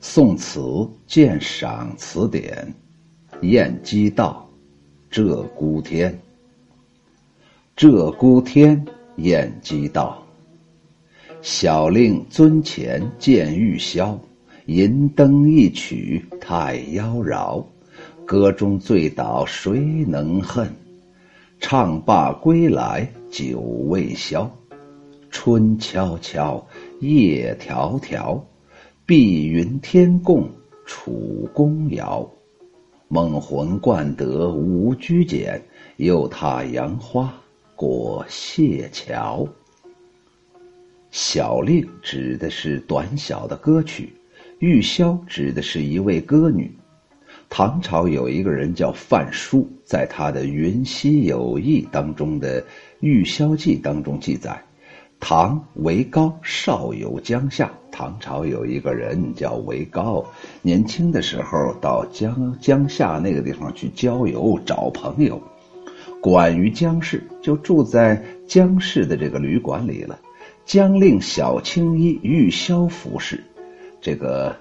宋词鉴赏词典，晏几道，鹧鸪天。鹧鸪天，晏几道。小令尊前见玉箫，银灯一曲太妖娆。歌中醉倒谁能恨？唱罢归来酒未消。春悄悄，夜迢迢。碧云天共楚宫遥，梦魂惯得无拘简，又踏杨花过谢桥。小令指的是短小的歌曲，玉箫指的是一位歌女。唐朝有一个人叫范书，在他的《云溪有意》当中的《玉箫记》当中记载。唐韦高少游江夏，唐朝有一个人叫韦高，年轻的时候到江江夏那个地方去郊游找朋友，管于江氏，就住在江氏的这个旅馆里了。江令小青衣玉箫服侍，这个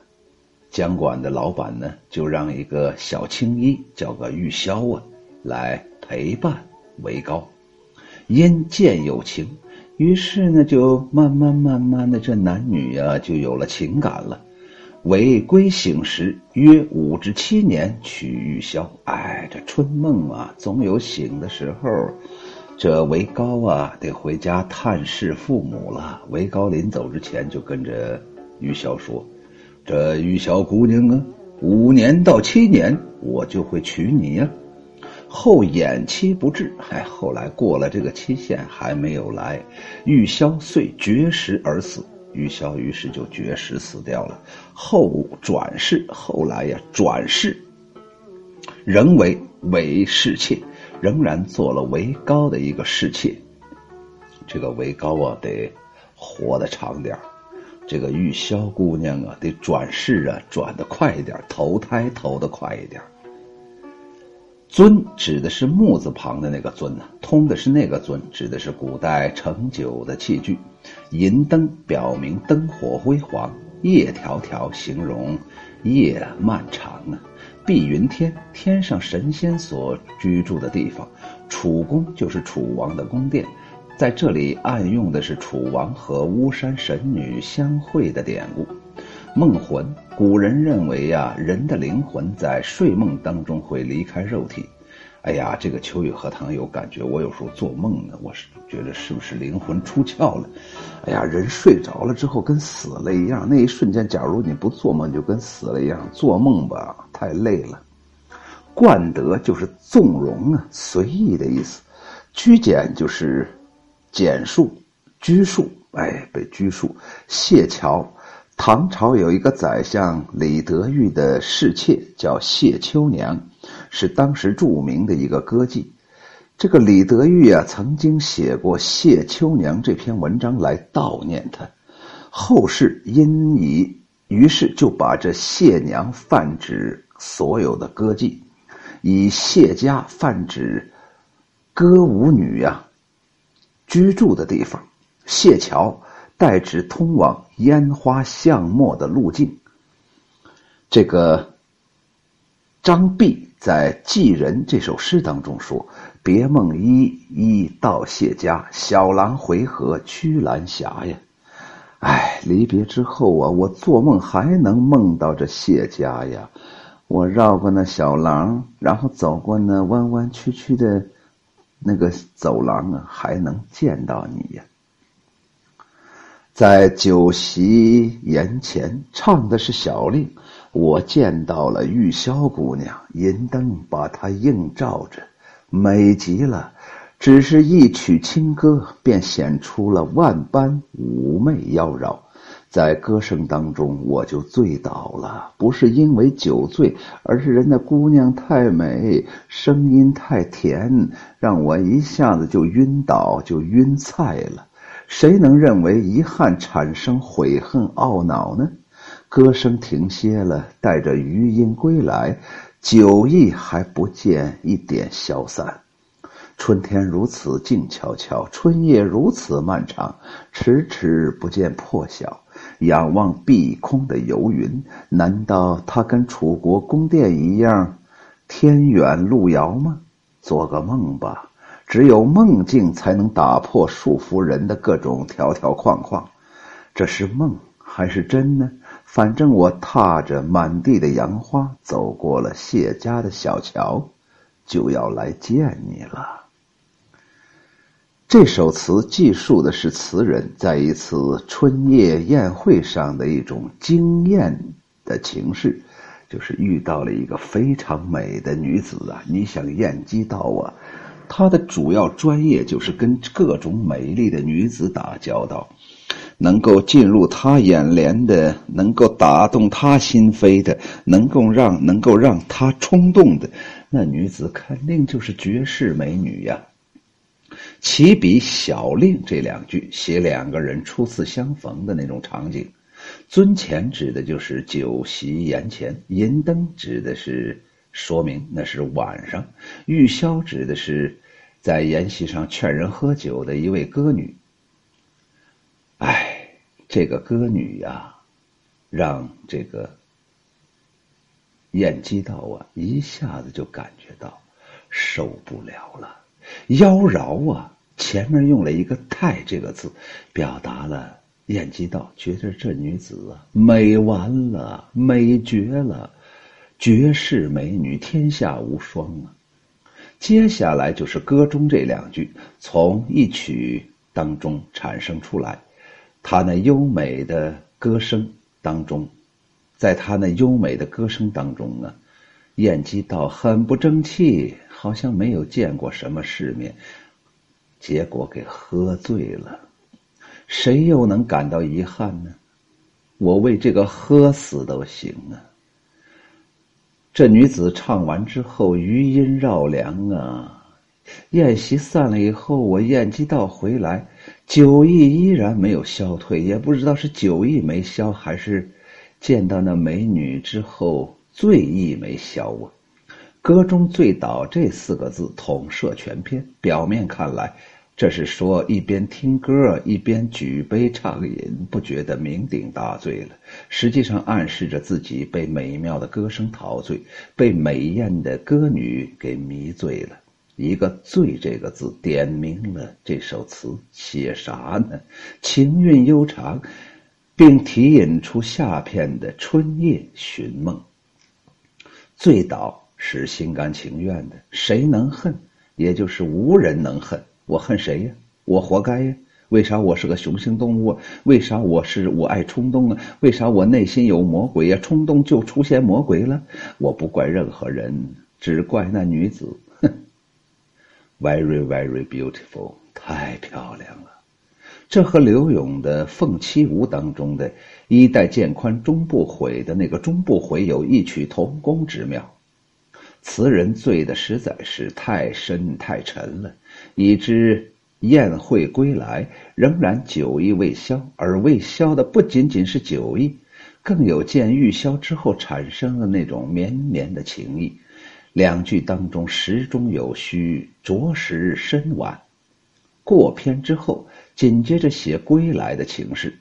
江馆的老板呢，就让一个小青衣叫个玉箫啊，来陪伴韦高，因见有情。于是呢，就慢慢慢慢的，这男女呀就有了情感了。为归醒时，约五至七年取玉箫。哎，这春梦啊，总有醒的时候。这韦高啊，得回家探视父母了。韦高临走之前，就跟着玉箫说：“这玉箫姑娘啊，五年到七年，我就会娶你呀。”后延期不至，哎，后来过了这个期限还没有来，玉箫遂绝食而死。玉箫于是就绝食死掉了。后转世，后来呀转世，仍为韦侍妾，仍然做了韦高的一个侍妾。这个韦高啊，得活得长点这个玉箫姑娘啊，得转世啊转得快一点，投胎投得快一点。尊指的是木字旁的那个尊呐，通的是那个尊，指的是古代盛酒的器具。银灯表明灯火辉煌，夜迢迢形容夜漫长啊。碧云天，天上神仙所居住的地方。楚宫就是楚王的宫殿，在这里暗用的是楚王和巫山神女相会的典故。梦魂，古人认为呀，人的灵魂在睡梦当中会离开肉体。哎呀，这个秋雨荷塘有感觉。我有时候做梦呢，我是觉得是不是灵魂出窍了？哎呀，人睡着了之后跟死了一样。那一瞬间，假如你不做梦，就跟死了一样。做梦吧，太累了。冠德就是纵容啊，随意的意思。拘简就是简述、拘束。哎，被拘束。谢桥。唐朝有一个宰相李德裕的侍妾叫谢秋娘，是当时著名的一个歌妓。这个李德裕啊，曾经写过《谢秋娘》这篇文章来悼念她。后世因以于是就把这谢娘泛指所有的歌妓，以谢家泛指歌舞女呀居住的地方，谢桥。代指通往烟花巷陌的路径。这个张弼在《寄人》这首诗当中说：“别梦依依到谢家，小郎回河曲兰霞呀。”哎，离别之后啊，我做梦还能梦到这谢家呀。我绕过那小廊，然后走过那弯弯曲曲的那个走廊啊，还能见到你呀。在酒席筵前唱的是小令，我见到了玉箫姑娘，银灯把她映照着，美极了。只是一曲清歌，便显出了万般妩媚妖娆。在歌声当中，我就醉倒了，不是因为酒醉，而是人家姑娘太美，声音太甜，让我一下子就晕倒，就晕菜了。谁能认为遗憾产生悔恨懊恼呢？歌声停歇了，带着余音归来，酒意还不见一点消散。春天如此静悄悄，春夜如此漫长，迟迟不见破晓。仰望碧空的游云，难道他跟楚国宫殿一样，天远路遥吗？做个梦吧，只有梦境才能打破束缚人的各种条条框框。这是梦还是真呢？反正我踏着满地的杨花，走过了谢家的小桥，就要来见你了。这首词记述的是词人在一次春夜宴会上的一种惊艳的情事，就是遇到了一个非常美的女子啊！你想燕姬道啊，他的主要专业就是跟各种美丽的女子打交道，能够进入他眼帘的，能够打动他心扉的，能够让能够让他冲动的，那女子肯定就是绝世美女呀。起笔小令这两句写两个人初次相逢的那种场景，尊前指的就是酒席宴前，银灯指的是说明那是晚上，玉箫指的是在筵席上劝人喝酒的一位歌女。哎，这个歌女呀，让这个燕姬道啊一下子就感觉到受不了了。妖娆啊！前面用了一个“太”这个字，表达了燕姬道觉得这女子啊美完了，美绝了，绝世美女，天下无双啊！接下来就是歌中这两句，从一曲当中产生出来，他那优美的歌声当中，在他那优美的歌声当中呢，燕姬道很不争气。好像没有见过什么世面，结果给喝醉了，谁又能感到遗憾呢？我为这个喝死都行啊！这女子唱完之后，余音绕梁啊。宴席散了以后，我宴姬道回来，酒意依然没有消退，也不知道是酒意没消，还是见到那美女之后醉意没消啊。歌中“醉倒”这四个字统摄全篇，表面看来，这是说一边听歌一边举杯畅饮，不觉得酩酊大醉了。实际上暗示着自己被美妙的歌声陶醉，被美艳的歌女给迷醉了。一个“醉”这个字，点明了这首词写啥呢？情韵悠长，并提引出下片的春夜寻梦。醉倒。是心甘情愿的，谁能恨？也就是无人能恨。我恨谁呀？我活该呀！为啥我是个雄性动物？为啥我是我爱冲动啊？为啥我内心有魔鬼呀？冲动就出现魔鬼了。我不怪任何人，只怪那女子。哼，very very beautiful，太漂亮了。这和刘永的《凤栖梧》当中的“衣带渐宽终不悔”的那个“终不悔”有异曲同工之妙。词人醉的实在是太深太沉了，以知宴会归来，仍然酒意未消。而未消的不仅仅是酒意，更有见玉箫之后产生的那种绵绵的情意。两句当中时中有虚，着实深婉。过篇之后，紧接着写归来的情事。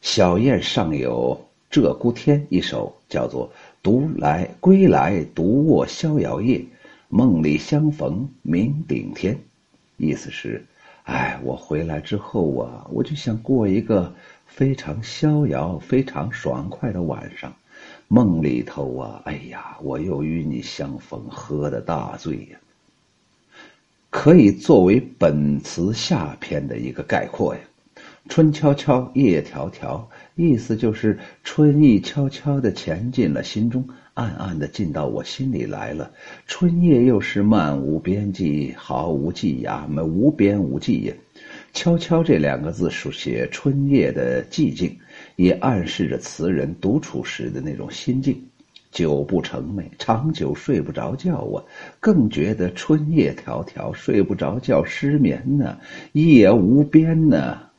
小燕上有《鹧鸪天》一首，叫做。独来归来，独卧逍遥夜，梦里相逢明顶天。意思是，哎，我回来之后啊，我就想过一个非常逍遥、非常爽快的晚上。梦里头啊，哎呀，我又与你相逢，喝的大醉呀。可以作为本词下篇的一个概括呀。春悄悄，夜迢迢。意思就是春意悄悄的潜进了心中，暗暗的进到我心里来了。春夜又是漫无边际，毫无际呀，没无边无际呀。悄悄这两个字书写春夜的寂静，也暗示着词人独处时的那种心境。久不成寐，长久睡不着觉啊，更觉得春夜迢迢，睡不着觉，失眠呢，夜无边呢。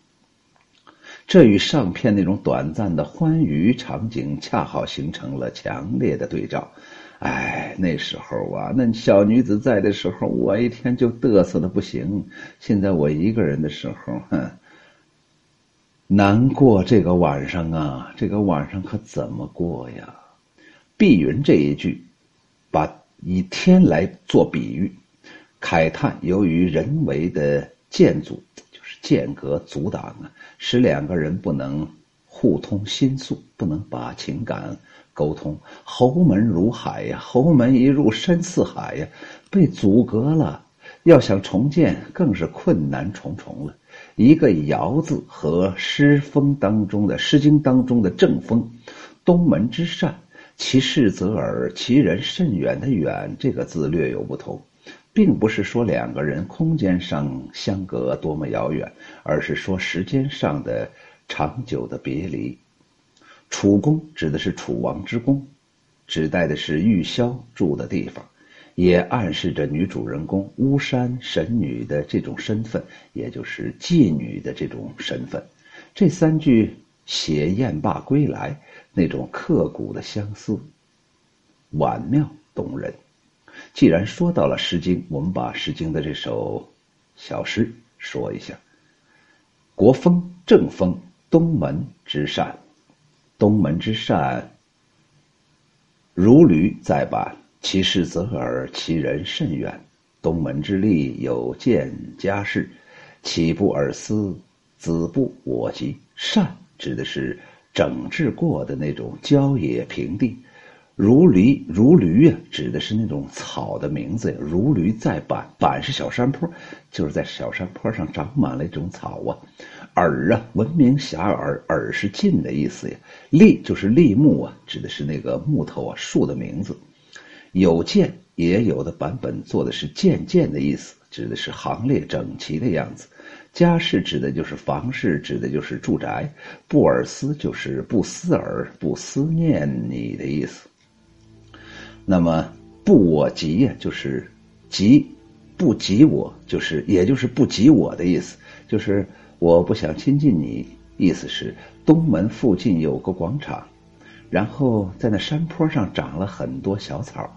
这与上片那种短暂的欢愉场景恰好形成了强烈的对照。哎，那时候啊，那小女子在的时候，我一天就嘚瑟的不行。现在我一个人的时候，哼，难过这个晚上啊，这个晚上可怎么过呀？碧云这一句，把以天来做比喻，慨叹由于人为的建筑，间隔阻挡啊，使两个人不能互通心诉，不能把情感沟通。侯门如海呀，侯门一入深似海呀，被阻隔了，要想重建更是困难重重了。一个“尧”字和诗风当中的《诗经》当中的正风，东门之善，其事则耳，其人甚远的“远”这个字略有不同，并不是说两个人空间上相隔多么遥远，而是说时间上的长久的别离。楚宫指的是楚王之宫，指代的是玉箫住的地方。也暗示着女主人公巫山神女的这种身份，也就是妓女的这种身份。这三句写燕罢归来那种刻骨的相思，婉妙动人。既然说到了《诗经》，我们把《诗经》的这首小诗说一下：“国风正风，东门之善，东门之善，如驴在板。”其事则耳，其人甚远。东门之利有见家事，岂不尔思？子不我及。善指的是整治过的那种郊野平地，如驴如驴啊，指的是那种草的名字呀。如驴在坂，坂是小山坡，就是在小山坡上长满了一种草啊。耳啊，闻名遐迩，耳是近的意思呀。立就是立木啊，指的是那个木头啊，树的名字。有渐，也有的版本做的是渐渐的意思，指的是行列整齐的样子。家室指的就是房室，指的就是住宅。不尔思就是不思尔，不思念你的意思。那么不我及呀，就是及不及我，就是也就是不及我的意思，就是我不想亲近你。意思是东门附近有个广场，然后在那山坡上长了很多小草。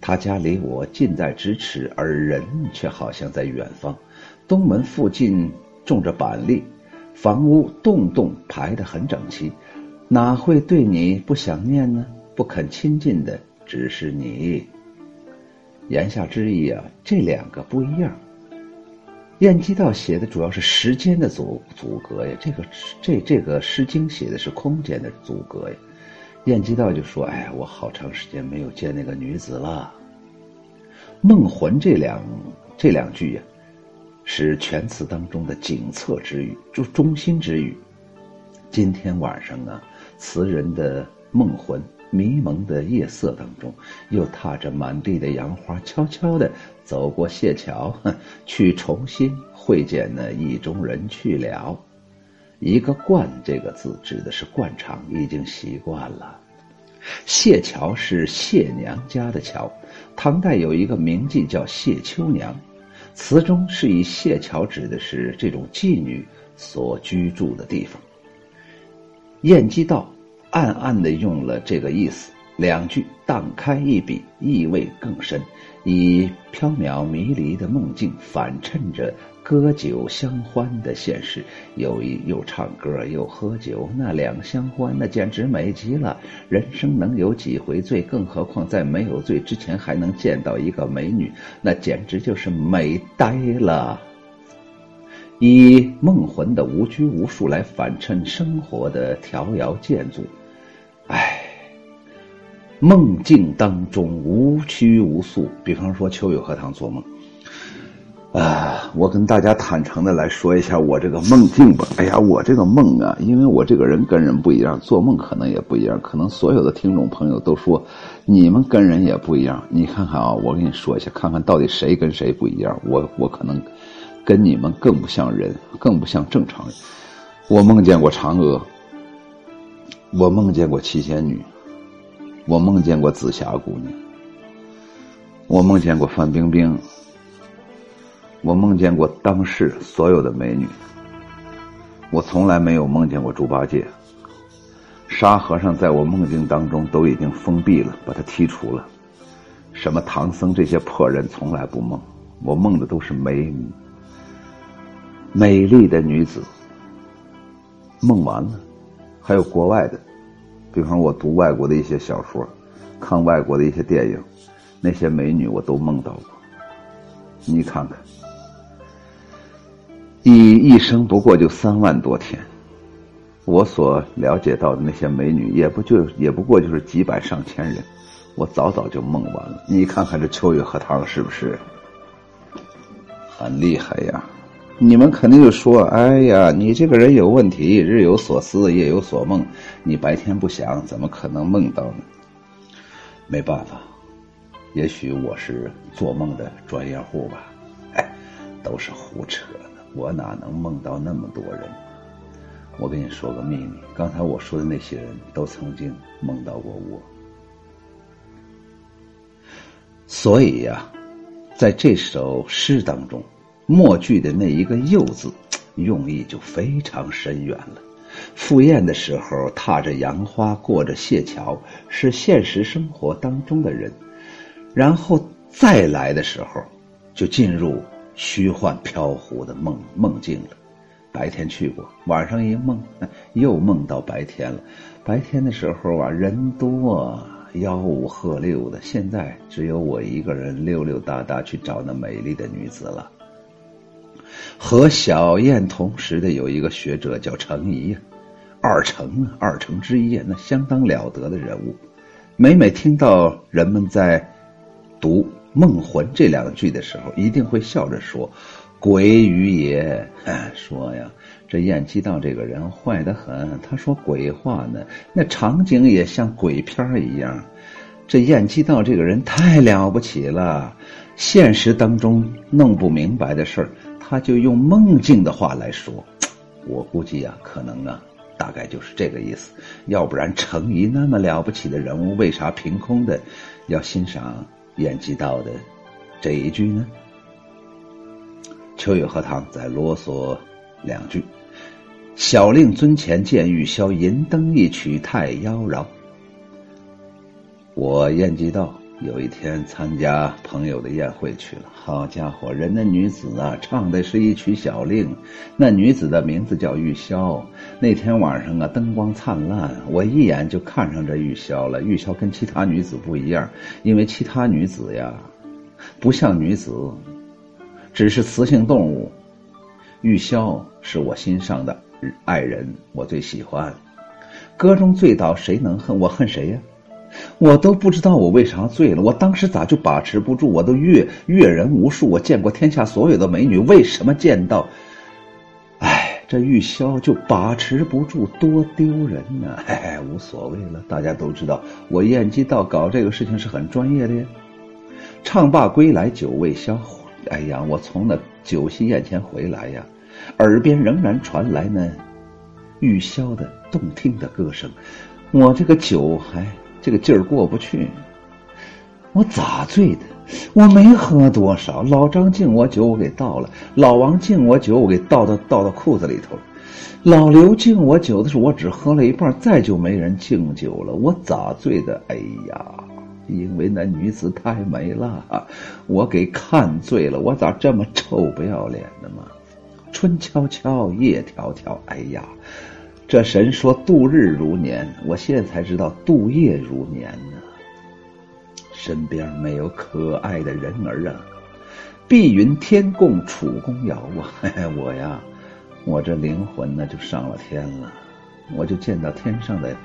他家离我近在咫尺，而人却好像在远方。东门附近种着板栗，房屋栋栋排得很整齐，哪会对你不想念呢？不肯亲近的只是你。言下之意啊，这两个不一样。晏几道写的主要是时间的阻阻隔呀，这个这这个《诗经》写的是空间的阻隔呀。晏几道就说：“哎，我好长时间没有见那个女子了。”梦魂这两这两句呀，是全词当中的景侧之语，就中心之语。今天晚上啊，词人的梦魂，迷蒙的夜色当中，又踏着满地的杨花，悄悄地走过谢桥，去重新会见那意中人去了。一个“惯”这个字指的是惯常，已经习惯了。谢桥是谢娘家的桥，唐代有一个名妓叫谢秋娘，词中是以谢桥指的是这种妓女所居住的地方。晏几道暗暗的用了这个意思，两句荡开一笔，意味更深，以缥缈迷离的梦境反衬着。歌酒相欢的现实，又一又唱歌又喝酒，那两相欢，那简直美极了。人生能有几回醉？更何况在没有醉之前还能见到一个美女，那简直就是美呆了。以梦魂的无拘无束来反衬生活的条遥建筑，梦境当中无拘无束。比方说秋雨荷塘做梦。啊，我跟大家坦诚的来说一下我这个梦境吧。哎呀，我这个梦啊，因为我这个人跟人不一样，做梦可能也不一样。可能所有的听众朋友都说，你们跟人也不一样。你看看啊，我跟你说一下，看看到底谁跟谁不一样。我我可能跟你们更不像人，更不像正常人。我梦见过嫦娥，我梦见过七仙女，我梦见过紫霞姑娘，我梦见过范冰冰。我梦见过当世所有的美女，我从来没有梦见过猪八戒。沙和尚在我梦境当中都已经封闭了，把他剔除了。什么唐僧这些破人从来不梦，我梦的都是美女美丽的女子，梦完了。还有国外的，比方我读外国的一些小说，看外国的一些电影，那些美女我都梦到过。你看看，一一生不过就三万多天，我所了解到的那些美女，也不就也不过就是几百上千人，我早早就梦完了。你看看这秋雨荷塘是不是很厉害呀？你们肯定就说：“哎呀，你这个人有问题，日有所思，夜有所梦。你白天不想，怎么可能梦到呢？”没办法，也许我是做梦的专业户吧。哎，都是胡扯的，我哪能梦到那么多人？我跟你说个秘密，刚才我说的那些人都曾经梦到过我。所以呀，在这首诗当中。末句的那一个“又”字，用意就非常深远了。赴宴的时候，踏着杨花，过着谢桥，是现实生活当中的人；然后再来的时候，就进入虚幻飘忽的梦梦境了。白天去过，晚上一梦，又梦到白天了。白天的时候啊，人多，吆五喝六的；现在只有我一个人溜溜达达去找那美丽的女子了。和小燕同时的有一个学者叫程颐呀，二程啊，二程之一啊，那相当了得的人物。每每听到人们在读《梦魂》这两句的时候，一定会笑着说：“鬼语也。”说呀，这燕姬道这个人坏得很。他说鬼话呢，那场景也像鬼片一样。这燕姬道这个人太了不起了，现实当中弄不明白的事儿。他就用梦境的话来说，我估计呀，可能啊，大概就是这个意思。要不然，程颐那么了不起的人物，为啥凭空的要欣赏演技道的这一句呢？秋雨荷塘再啰嗦两句：“小令尊前见玉箫，银灯一曲太妖娆。”我燕姬道。有一天参加朋友的宴会去了，好家伙，人那女子啊，唱的是一曲小令，那女子的名字叫玉箫。那天晚上啊，灯光灿烂，我一眼就看上这玉箫了。玉箫跟其他女子不一样，因为其他女子呀，不像女子，只是雌性动物。玉箫是我心上的爱人，我最喜欢。歌中醉倒谁能恨？我恨谁呀？我都不知道我为啥醉了，我当时咋就把持不住？我都阅阅人无数，我见过天下所有的美女，为什么见到，哎，这玉箫就把持不住，多丢人呢？哎，无所谓了，大家都知道我燕姬道搞这个事情是很专业的。唱罢归来酒未消，哎呀，我从那酒席宴前回来呀，耳边仍然传来那玉箫的动听的歌声，我这个酒还。这个劲儿过不去，我咋醉的？我没喝多少。老张敬我酒，我给倒了；老王敬我酒，我给倒到倒到裤子里头了。老刘敬我酒的时候，我只喝了一半，再就没人敬酒了。我咋醉的？哎呀，因为那女子太美了，我给看醉了。我咋这么臭不要脸的嘛？春悄悄，夜迢迢。哎呀！这神说度日如年，我现在才知道度夜如年呢。身边没有可爱的人儿啊，碧云天共楚宫瑶啊！我呀，我这灵魂呢就上了天了，我就见到天上的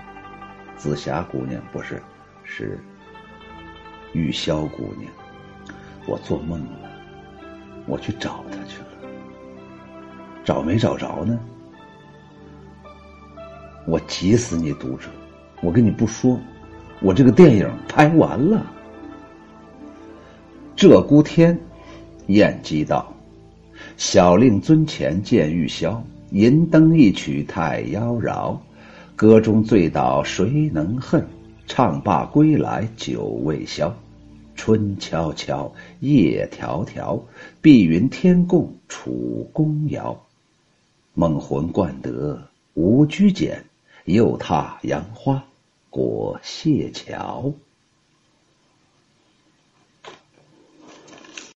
紫霞姑娘，不是，是玉箫姑娘。我做梦了，我去找她去了，找没找着呢？我急死你读者！我跟你不说，我这个电影拍完了。鹧鸪天，燕姬道：“小令尊前见玉箫，银灯一曲太妖娆。歌中醉倒谁能恨？唱罢归来酒未消。春悄悄，夜迢迢，碧云天共楚宫瑶。梦魂惯得无拘检。又踏杨花过谢桥。